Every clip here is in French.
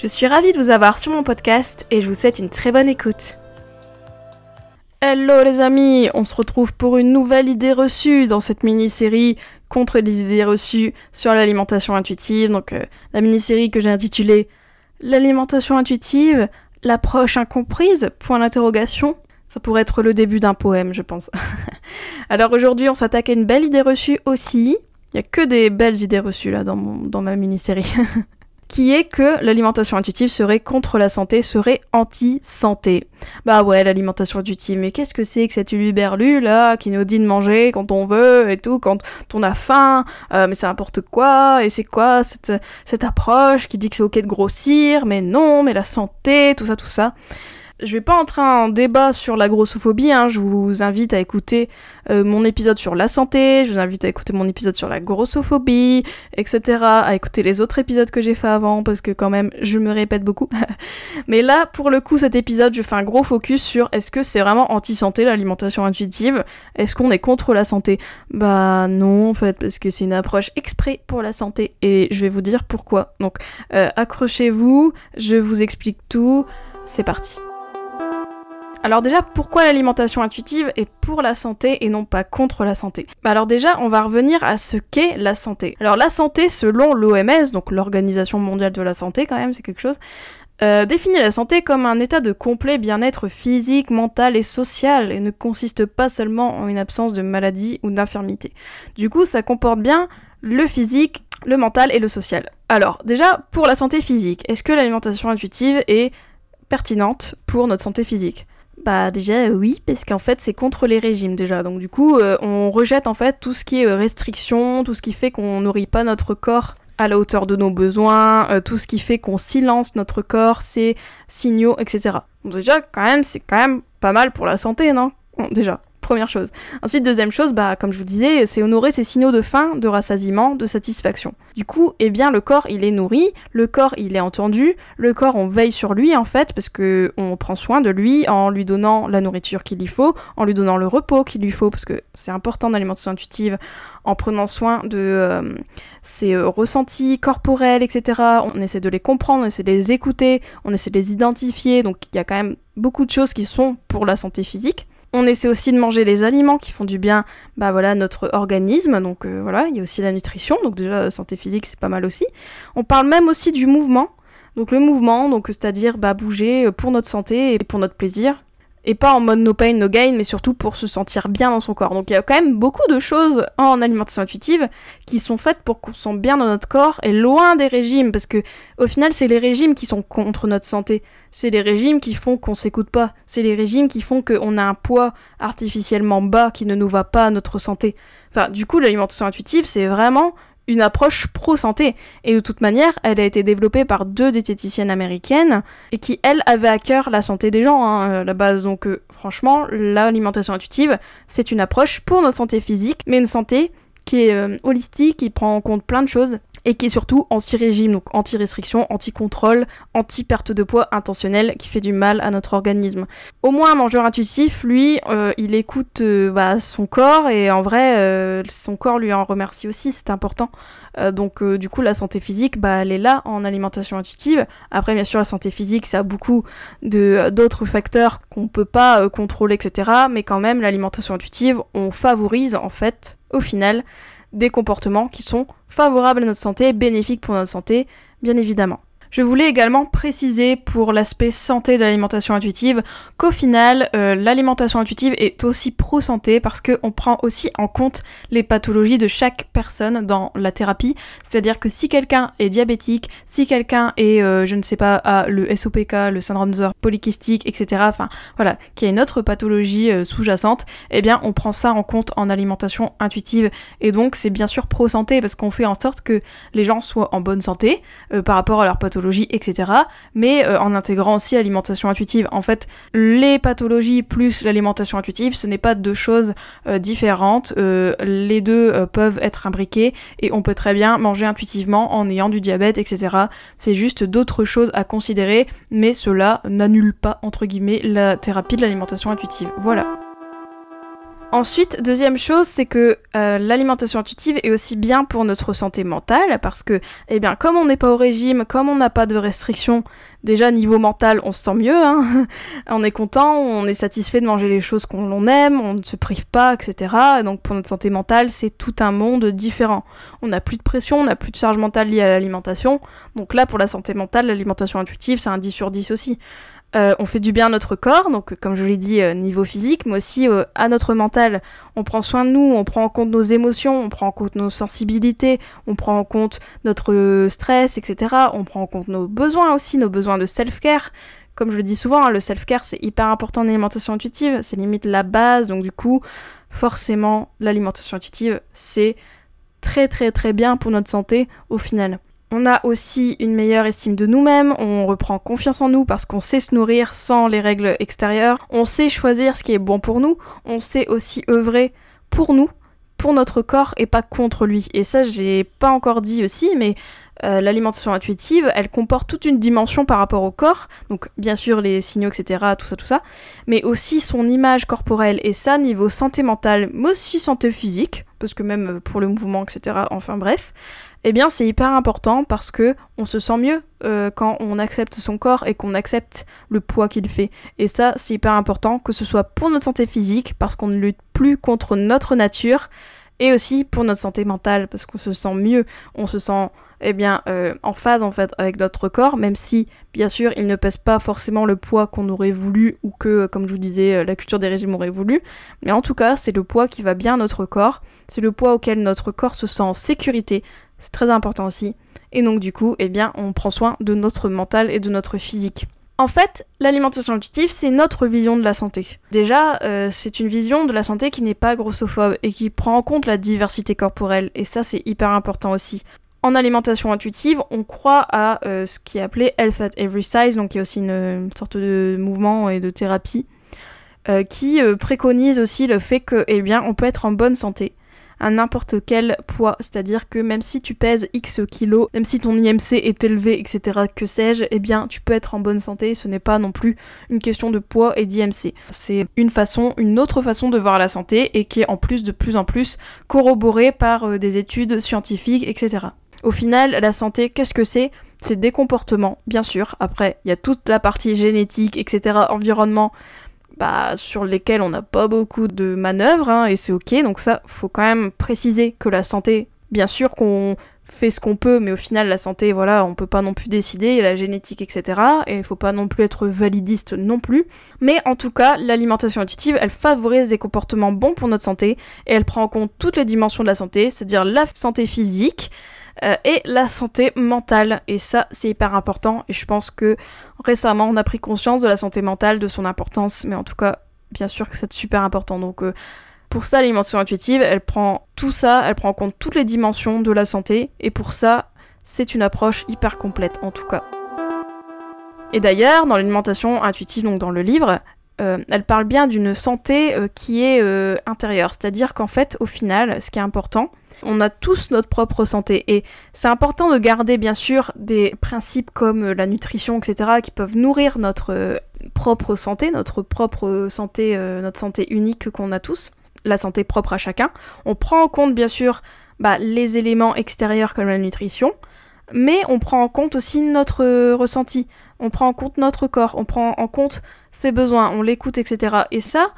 Je suis ravie de vous avoir sur mon podcast et je vous souhaite une très bonne écoute. Hello les amis, on se retrouve pour une nouvelle idée reçue dans cette mini-série contre les idées reçues sur l'alimentation intuitive. Donc euh, la mini-série que j'ai intitulée L'alimentation intuitive, l'approche incomprise Point d'interrogation. Ça pourrait être le début d'un poème, je pense. Alors aujourd'hui, on s'attaque à une belle idée reçue aussi. Il y a que des belles idées reçues là dans, dans ma mini-série. qui est que l'alimentation intuitive serait contre la santé, serait anti-santé. Bah ouais, l'alimentation intuitive, mais qu'est-ce que c'est que cette uluberlu là, qui nous dit de manger quand on veut et tout, quand on a faim, euh, mais c'est n'importe quoi, et c'est quoi cette, cette approche qui dit que c'est ok de grossir, mais non, mais la santé, tout ça, tout ça je vais pas entrer en débat sur la grossophobie, hein. je vous invite à écouter euh, mon épisode sur la santé, je vous invite à écouter mon épisode sur la grossophobie, etc., à écouter les autres épisodes que j'ai fait avant, parce que quand même, je me répète beaucoup. Mais là, pour le coup, cet épisode, je fais un gros focus sur est-ce que c'est vraiment anti-santé l'alimentation intuitive? Est-ce qu'on est contre la santé? Bah non, en fait, parce que c'est une approche exprès pour la santé, et je vais vous dire pourquoi. Donc, euh, accrochez-vous, je vous explique tout, c'est parti. Alors déjà, pourquoi l'alimentation intuitive est pour la santé et non pas contre la santé? Bah Alors déjà, on va revenir à ce qu'est la santé. Alors la santé, selon l'OMS, donc l'Organisation mondiale de la santé quand même, c'est quelque chose, euh, définit la santé comme un état de complet bien-être physique, mental et social et ne consiste pas seulement en une absence de maladie ou d'infirmité. Du coup, ça comporte bien le physique, le mental et le social. Alors déjà, pour la santé physique, est-ce que l'alimentation intuitive est pertinente pour notre santé physique? Bah déjà euh, oui, parce qu'en fait c'est contre les régimes déjà. Donc du coup euh, on rejette en fait tout ce qui est euh, restriction, tout ce qui fait qu'on nourrit pas notre corps à la hauteur de nos besoins, tout ce qui fait qu'on silence notre corps, ses signaux, etc. Déjà quand même c'est quand même pas mal pour la santé, non? Déjà première chose. Ensuite, deuxième chose, bah, comme je vous disais, c'est honorer ses signaux de faim, de rassasiement, de satisfaction. Du coup, eh bien, le corps, il est nourri, le corps, il est entendu, le corps, on veille sur lui, en fait, parce que on prend soin de lui en lui donnant la nourriture qu'il lui faut, en lui donnant le repos qu'il lui faut, parce que c'est important l'alimentation intuitive, en prenant soin de euh, ses euh, ressentis corporels, etc. On essaie de les comprendre, on essaie de les écouter, on essaie de les identifier, donc il y a quand même beaucoup de choses qui sont pour la santé physique. On essaie aussi de manger les aliments qui font du bien, bah voilà, notre organisme. Donc euh, voilà, il y a aussi la nutrition. Donc déjà santé physique, c'est pas mal aussi. On parle même aussi du mouvement. Donc le mouvement, donc c'est-à-dire bah, bouger pour notre santé et pour notre plaisir et pas en mode no pain, no gain, mais surtout pour se sentir bien dans son corps. Donc il y a quand même beaucoup de choses en alimentation intuitive qui sont faites pour qu'on se sente bien dans notre corps et loin des régimes, parce que au final c'est les régimes qui sont contre notre santé. C'est les régimes qui font qu'on s'écoute pas. C'est les régimes qui font qu'on a un poids artificiellement bas qui ne nous va pas à notre santé. Enfin, du coup, l'alimentation intuitive, c'est vraiment une approche pro-santé. Et de toute manière, elle a été développée par deux diététiciennes américaines et qui, elles, avaient à cœur la santé des gens hein, à la base. Donc euh, franchement, l'alimentation intuitive, c'est une approche pour notre santé physique, mais une santé qui est euh, holistique, qui prend en compte plein de choses et qui est surtout anti-régime, donc anti-restriction, anti-contrôle, anti-perte de poids intentionnelle qui fait du mal à notre organisme. Au moins un mangeur intuitif, lui, euh, il écoute euh, bah, son corps et en vrai, euh, son corps lui en remercie aussi, c'est important. donc du coup, la santé physique, bah, elle est là en alimentation intuitive. Après, bien sûr, la santé physique, ça a beaucoup d'autres facteurs qu'on peut pas contrôler, etc. Mais quand même, l'alimentation intuitive, on favorise en fait, au final, des comportements qui sont favorables à notre santé, bénéfiques pour notre santé, bien évidemment. Je voulais également préciser pour l'aspect santé de l'alimentation intuitive qu'au final, euh, l'alimentation intuitive est aussi pro-santé parce qu'on prend aussi en compte les pathologies de chaque personne dans la thérapie. C'est-à-dire que si quelqu'un est diabétique, si quelqu'un est, euh, je ne sais pas, a le SOPK, le syndrome de polykystique, etc., enfin voilà, qui a une autre pathologie euh, sous-jacente, eh bien on prend ça en compte en alimentation intuitive. Et donc c'est bien sûr pro-santé parce qu'on fait en sorte que les gens soient en bonne santé par rapport à leur pathologie etc. Mais euh, en intégrant aussi l'alimentation intuitive. En fait, les pathologies plus l'alimentation intuitive, ce n'est pas deux choses euh, différentes. les deux peuvent être imbriqués et on peut très bien manger intuitivement en ayant du diabète, etc. C'est juste d'autres choses à considérer, mais cela n'annule pas, entre guillemets, la thérapie de l'alimentation intuitive. Voilà. Ensuite, deuxième chose, c'est que euh, l'alimentation intuitive est aussi bien pour notre santé mentale parce que, eh bien, comme on n'est pas au régime, comme on n'a pas de restrictions, déjà niveau mental, on se sent mieux, hein on est content, on est satisfait de manger les choses qu'on aime, on ne se prive pas, etc. donc pour notre santé mentale, c'est tout un monde différent. On n'a plus de pression, on n'a plus de charge mentale liée à l'alimentation. Donc là, pour la santé mentale, l'alimentation intuitive, c'est un 10 sur 10 aussi. Euh, on fait du bien à notre corps, donc comme je l'ai dit, euh, niveau physique, mais aussi euh, à notre mental. On prend soin de nous, on prend en compte nos émotions, on prend en compte nos sensibilités, on prend en compte notre stress, etc. On prend en compte nos besoins aussi, nos besoins de self-care. Comme je le dis souvent, hein, le self-care c'est hyper important en alimentation intuitive, c'est limite la base, donc du coup, forcément, l'alimentation intuitive c'est très très très bien pour notre santé au final. On a aussi une meilleure estime de nous-mêmes, on reprend confiance en nous parce qu'on sait se nourrir sans les règles extérieures, on sait choisir ce qui est bon pour nous, on sait aussi œuvrer pour nous, pour notre corps et pas contre lui. Et ça, j'ai pas encore dit aussi, mais euh, l'alimentation intuitive, elle comporte toute une dimension par rapport au corps, donc bien sûr les signaux, etc., tout ça, tout ça, mais aussi son image corporelle, et ça, niveau santé mentale, mais aussi santé physique, parce que même euh, pour le mouvement, etc., enfin bref, eh bien c'est hyper important parce que on se sent mieux euh, quand on accepte son corps et qu'on accepte le poids qu'il fait. Et ça, c'est hyper important, que ce soit pour notre santé physique, parce qu'on ne lutte plus contre notre nature, et aussi pour notre santé mentale, parce qu'on se sent mieux, on se sent eh bien, euh, en phase en fait avec notre corps, même si bien sûr il ne pèse pas forcément le poids qu'on aurait voulu ou que, comme je vous disais, euh, la culture des régimes aurait voulu. Mais en tout cas, c'est le poids qui va bien à notre corps, c'est le poids auquel notre corps se sent en sécurité, c'est très important aussi. Et donc du coup, eh bien, on prend soin de notre mental et de notre physique. En fait, l'alimentation intuitive, c'est notre vision de la santé. Déjà, euh, c'est une vision de la santé qui n'est pas grossophobe et qui prend en compte la diversité corporelle, et ça c'est hyper important aussi. En alimentation intuitive, on croit à euh, ce qui est appelé Health at Every Size, donc y a aussi une, sorte de mouvement et de thérapie euh, qui préconise aussi le fait que, eh bien, on peut être en bonne santé à n'importe quel poids. C'est-à-dire que même si tu pèses X kilos, même si ton IMC est élevé, etc., que sais-je, eh bien, tu peux être en bonne santé. Ce n'est pas non plus une question de poids et d'IMC. C'est une façon, une autre façon de voir la santé et qui est en plus de plus en plus corroborée par euh, des études scientifiques, etc. Au final, la santé, qu'est-ce que c'est? C'est des comportements, bien sûr. Après, il y a toute la partie génétique, etc., environnement, sur lesquels on n'a pas beaucoup de manœuvres, hein, et c'est ok, donc ça, faut quand même préciser que la santé, bien sûr qu'on fait ce qu'on peut, mais au final, la santé, voilà, on peut pas non plus décider, la génétique, etc., et il faut pas non plus être validiste non plus. Mais en tout cas, l'alimentation intuitive, elle favorise des comportements bons pour notre santé, et elle prend en compte toutes les dimensions de la santé, c'est-à-dire la santé physique, euh, et la santé mentale. Et ça, c'est hyper important. Et je pense que récemment, on a pris conscience de la santé mentale, de son importance. Mais en tout cas, bien sûr que c'est super important. Donc, euh, pour ça, l'alimentation intuitive, elle prend tout ça, elle prend en compte toutes les dimensions de la santé. Et pour ça, c'est une approche hyper complète, en tout cas. Et d'ailleurs, dans l'alimentation intuitive, donc dans le livre, euh, elle parle bien d'une santé qui est intérieure. C'est-à-dire qu'en fait, au final, ce qui est important, on a tous notre propre santé et c'est important de garder bien sûr des principes comme euh, la nutrition, etc., qui peuvent nourrir notre euh, propre santé, notre propre santé, euh, notre santé unique qu'on a tous, la santé propre à chacun. On prend en compte bien sûr bah, les éléments extérieurs comme la nutrition, mais on prend en compte aussi notre ressenti, on prend en compte notre corps, on prend en compte ses besoins, on l'écoute, etc. Et ça,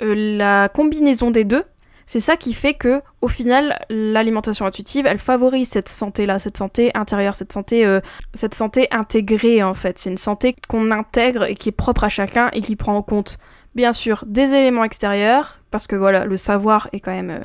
la combinaison des deux, c'est ça qui fait que, au final, l'alimentation intuitive, elle favorise cette santé-là, cette santé intérieure, cette santé, euh, cette santé intégrée en fait. C'est une santé qu'on intègre et qui est propre à chacun et qui prend en compte, bien sûr, des éléments extérieurs, parce que voilà, le savoir est quand même euh,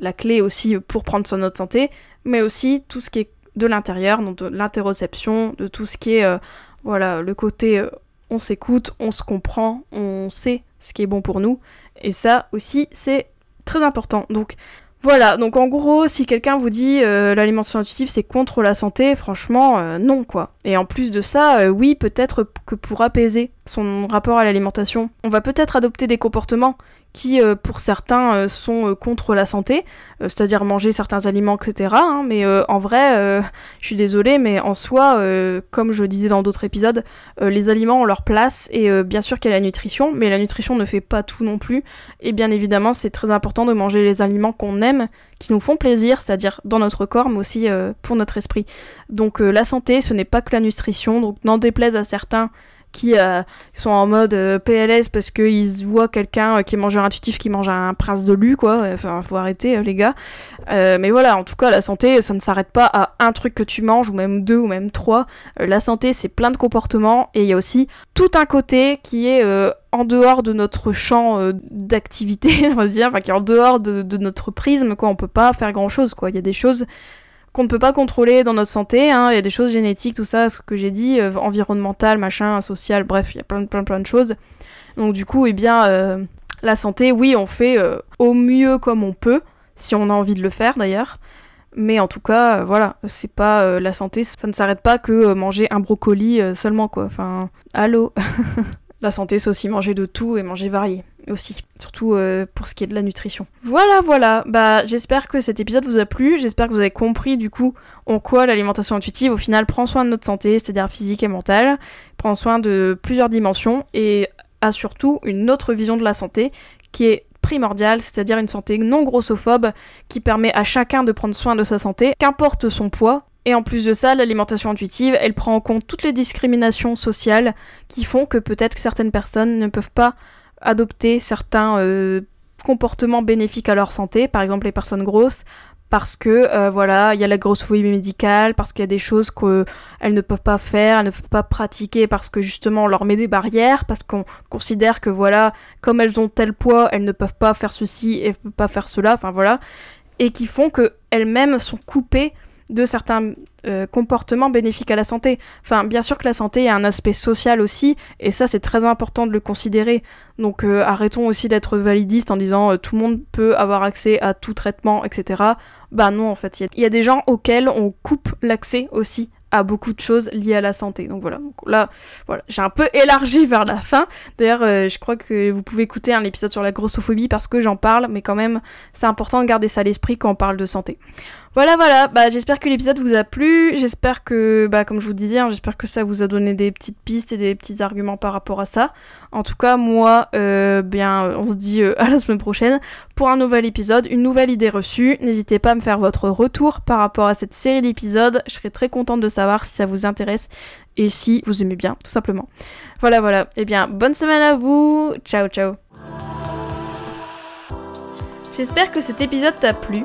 la clé aussi pour prendre soin de notre santé, mais aussi tout ce qui est de l'intérieur, donc de l'interoception, de tout ce qui est, euh, voilà, le côté on s'écoute, on se comprend, on sait ce qui est bon pour nous. Et ça aussi, c'est très important. Donc, Voilà, donc en gros, si quelqu'un vous dit euh, l'alimentation intuitive c'est contre la santé, franchement, euh, non quoi. Et en plus de ça, euh, oui, peut-être que pour apaiser son rapport à l'alimentation, on va peut-être adopter des comportements qui, euh, pour certains, euh, sont euh, contre la santé, c'est-à-dire manger certains aliments, etc. hein, mais en vrai, je suis désolée, mais en soi, comme je disais dans d'autres épisodes, les aliments ont leur place, et bien sûr qu'il y a la nutrition, mais la nutrition ne fait pas tout non plus, et bien évidemment, c'est très important de manger les aliments qu'on aime, qui nous font plaisir, c'est-à-dire dans notre corps, mais aussi pour notre esprit. Donc la santé, ce n'est pas que la nutrition, donc n'en déplaise à certains qui euh, sont en mode euh, PLS parce qu'ils voient quelqu'un euh, qui est mangeur intuitif qui mange un prince de lu, quoi. Enfin, faut arrêter, les gars. Mais voilà, en tout cas, la santé, ça ne s'arrête pas à un truc que tu manges, ou même deux, ou même trois. La santé, c'est plein de comportements, et il y a aussi tout un côté qui est en dehors de notre champ d'activité, on va dire, enfin qui est en dehors de, de notre prisme, quoi. On peut pas faire grand chose, quoi. Il y a des choses qu'on ne peut pas contrôler dans notre santé, hein. il y a des choses génétiques, tout ça, ce que j'ai dit, euh, environnemental, machin, social, bref, il y a plein, plein, plein de choses. Donc du coup, eh bien, euh, la santé, oui, on fait euh, au mieux comme on peut, si on a envie de le faire d'ailleurs. Mais en tout cas, voilà, c'est pas la santé, ça ne s'arrête pas que manger un brocoli seulement, quoi. Enfin, allô? La santé, c'est aussi manger de tout et manger varié aussi, surtout euh, pour ce qui est de la nutrition. Voilà, voilà. Bah, j'espère que cet épisode vous a plu. J'espère que vous avez compris du coup en quoi l'alimentation intuitive au final prend soin de notre santé, c'est-à-dire physique et mentale, prend soin de plusieurs dimensions et a surtout une autre vision de la santé qui est primordiale, c'est-à-dire une santé non grossophobe qui permet à chacun de prendre soin de sa santé, qu'importe son poids. Et en plus de ça, l'alimentation intuitive, elle prend en compte toutes les discriminations sociales qui font que peut-être certaines personnes ne peuvent pas adopter certains euh, comportements bénéfiques à leur santé, par exemple les personnes grosses, parce que euh, voilà, il y a la grossophobie médicale, parce qu'il y a des choses qu'elles ne peuvent pas faire, elles ne peuvent pas pratiquer parce que justement on leur met des barrières, parce qu'on considère que voilà, comme elles ont tel poids, elles ne peuvent pas faire ceci et ne peuvent pas faire cela, enfin voilà, et qui font que elles-mêmes sont coupées de certains euh, comportements bénéfiques à la santé. Enfin, bien sûr que la santé a un aspect social aussi, et ça c'est très important de le considérer. Donc euh, arrêtons aussi d'être validistes en disant euh, tout le monde peut avoir accès à tout traitement, etc. Bah non, en fait, il y, a des gens auxquels on coupe l'accès aussi à beaucoup de choses liées à la santé. Donc voilà, donc là, voilà, j'ai un peu élargi vers la fin. D'ailleurs, euh, je crois que vous pouvez écouter un épisode sur la grossophobie parce que j'en parle, mais quand même, c'est important de garder ça à l'esprit quand on parle de santé. Voilà, voilà, bah, j'espère que l'épisode vous a plu, j'espère que, bah, comme je vous disais, hein, j'espère que ça vous a donné des petites pistes et des petits arguments par rapport à ça. En tout cas, moi, euh, bien, on se dit euh, à la semaine prochaine pour un nouvel épisode, une nouvelle idée reçue. N'hésitez pas à me faire votre retour par rapport à cette série d'épisodes, je serais très contente de savoir si ça vous intéresse et si vous aimez bien, tout simplement. Voilà, voilà, eh bien, bonne semaine à vous, ciao, ciao. J'espère que cet épisode t'a plu.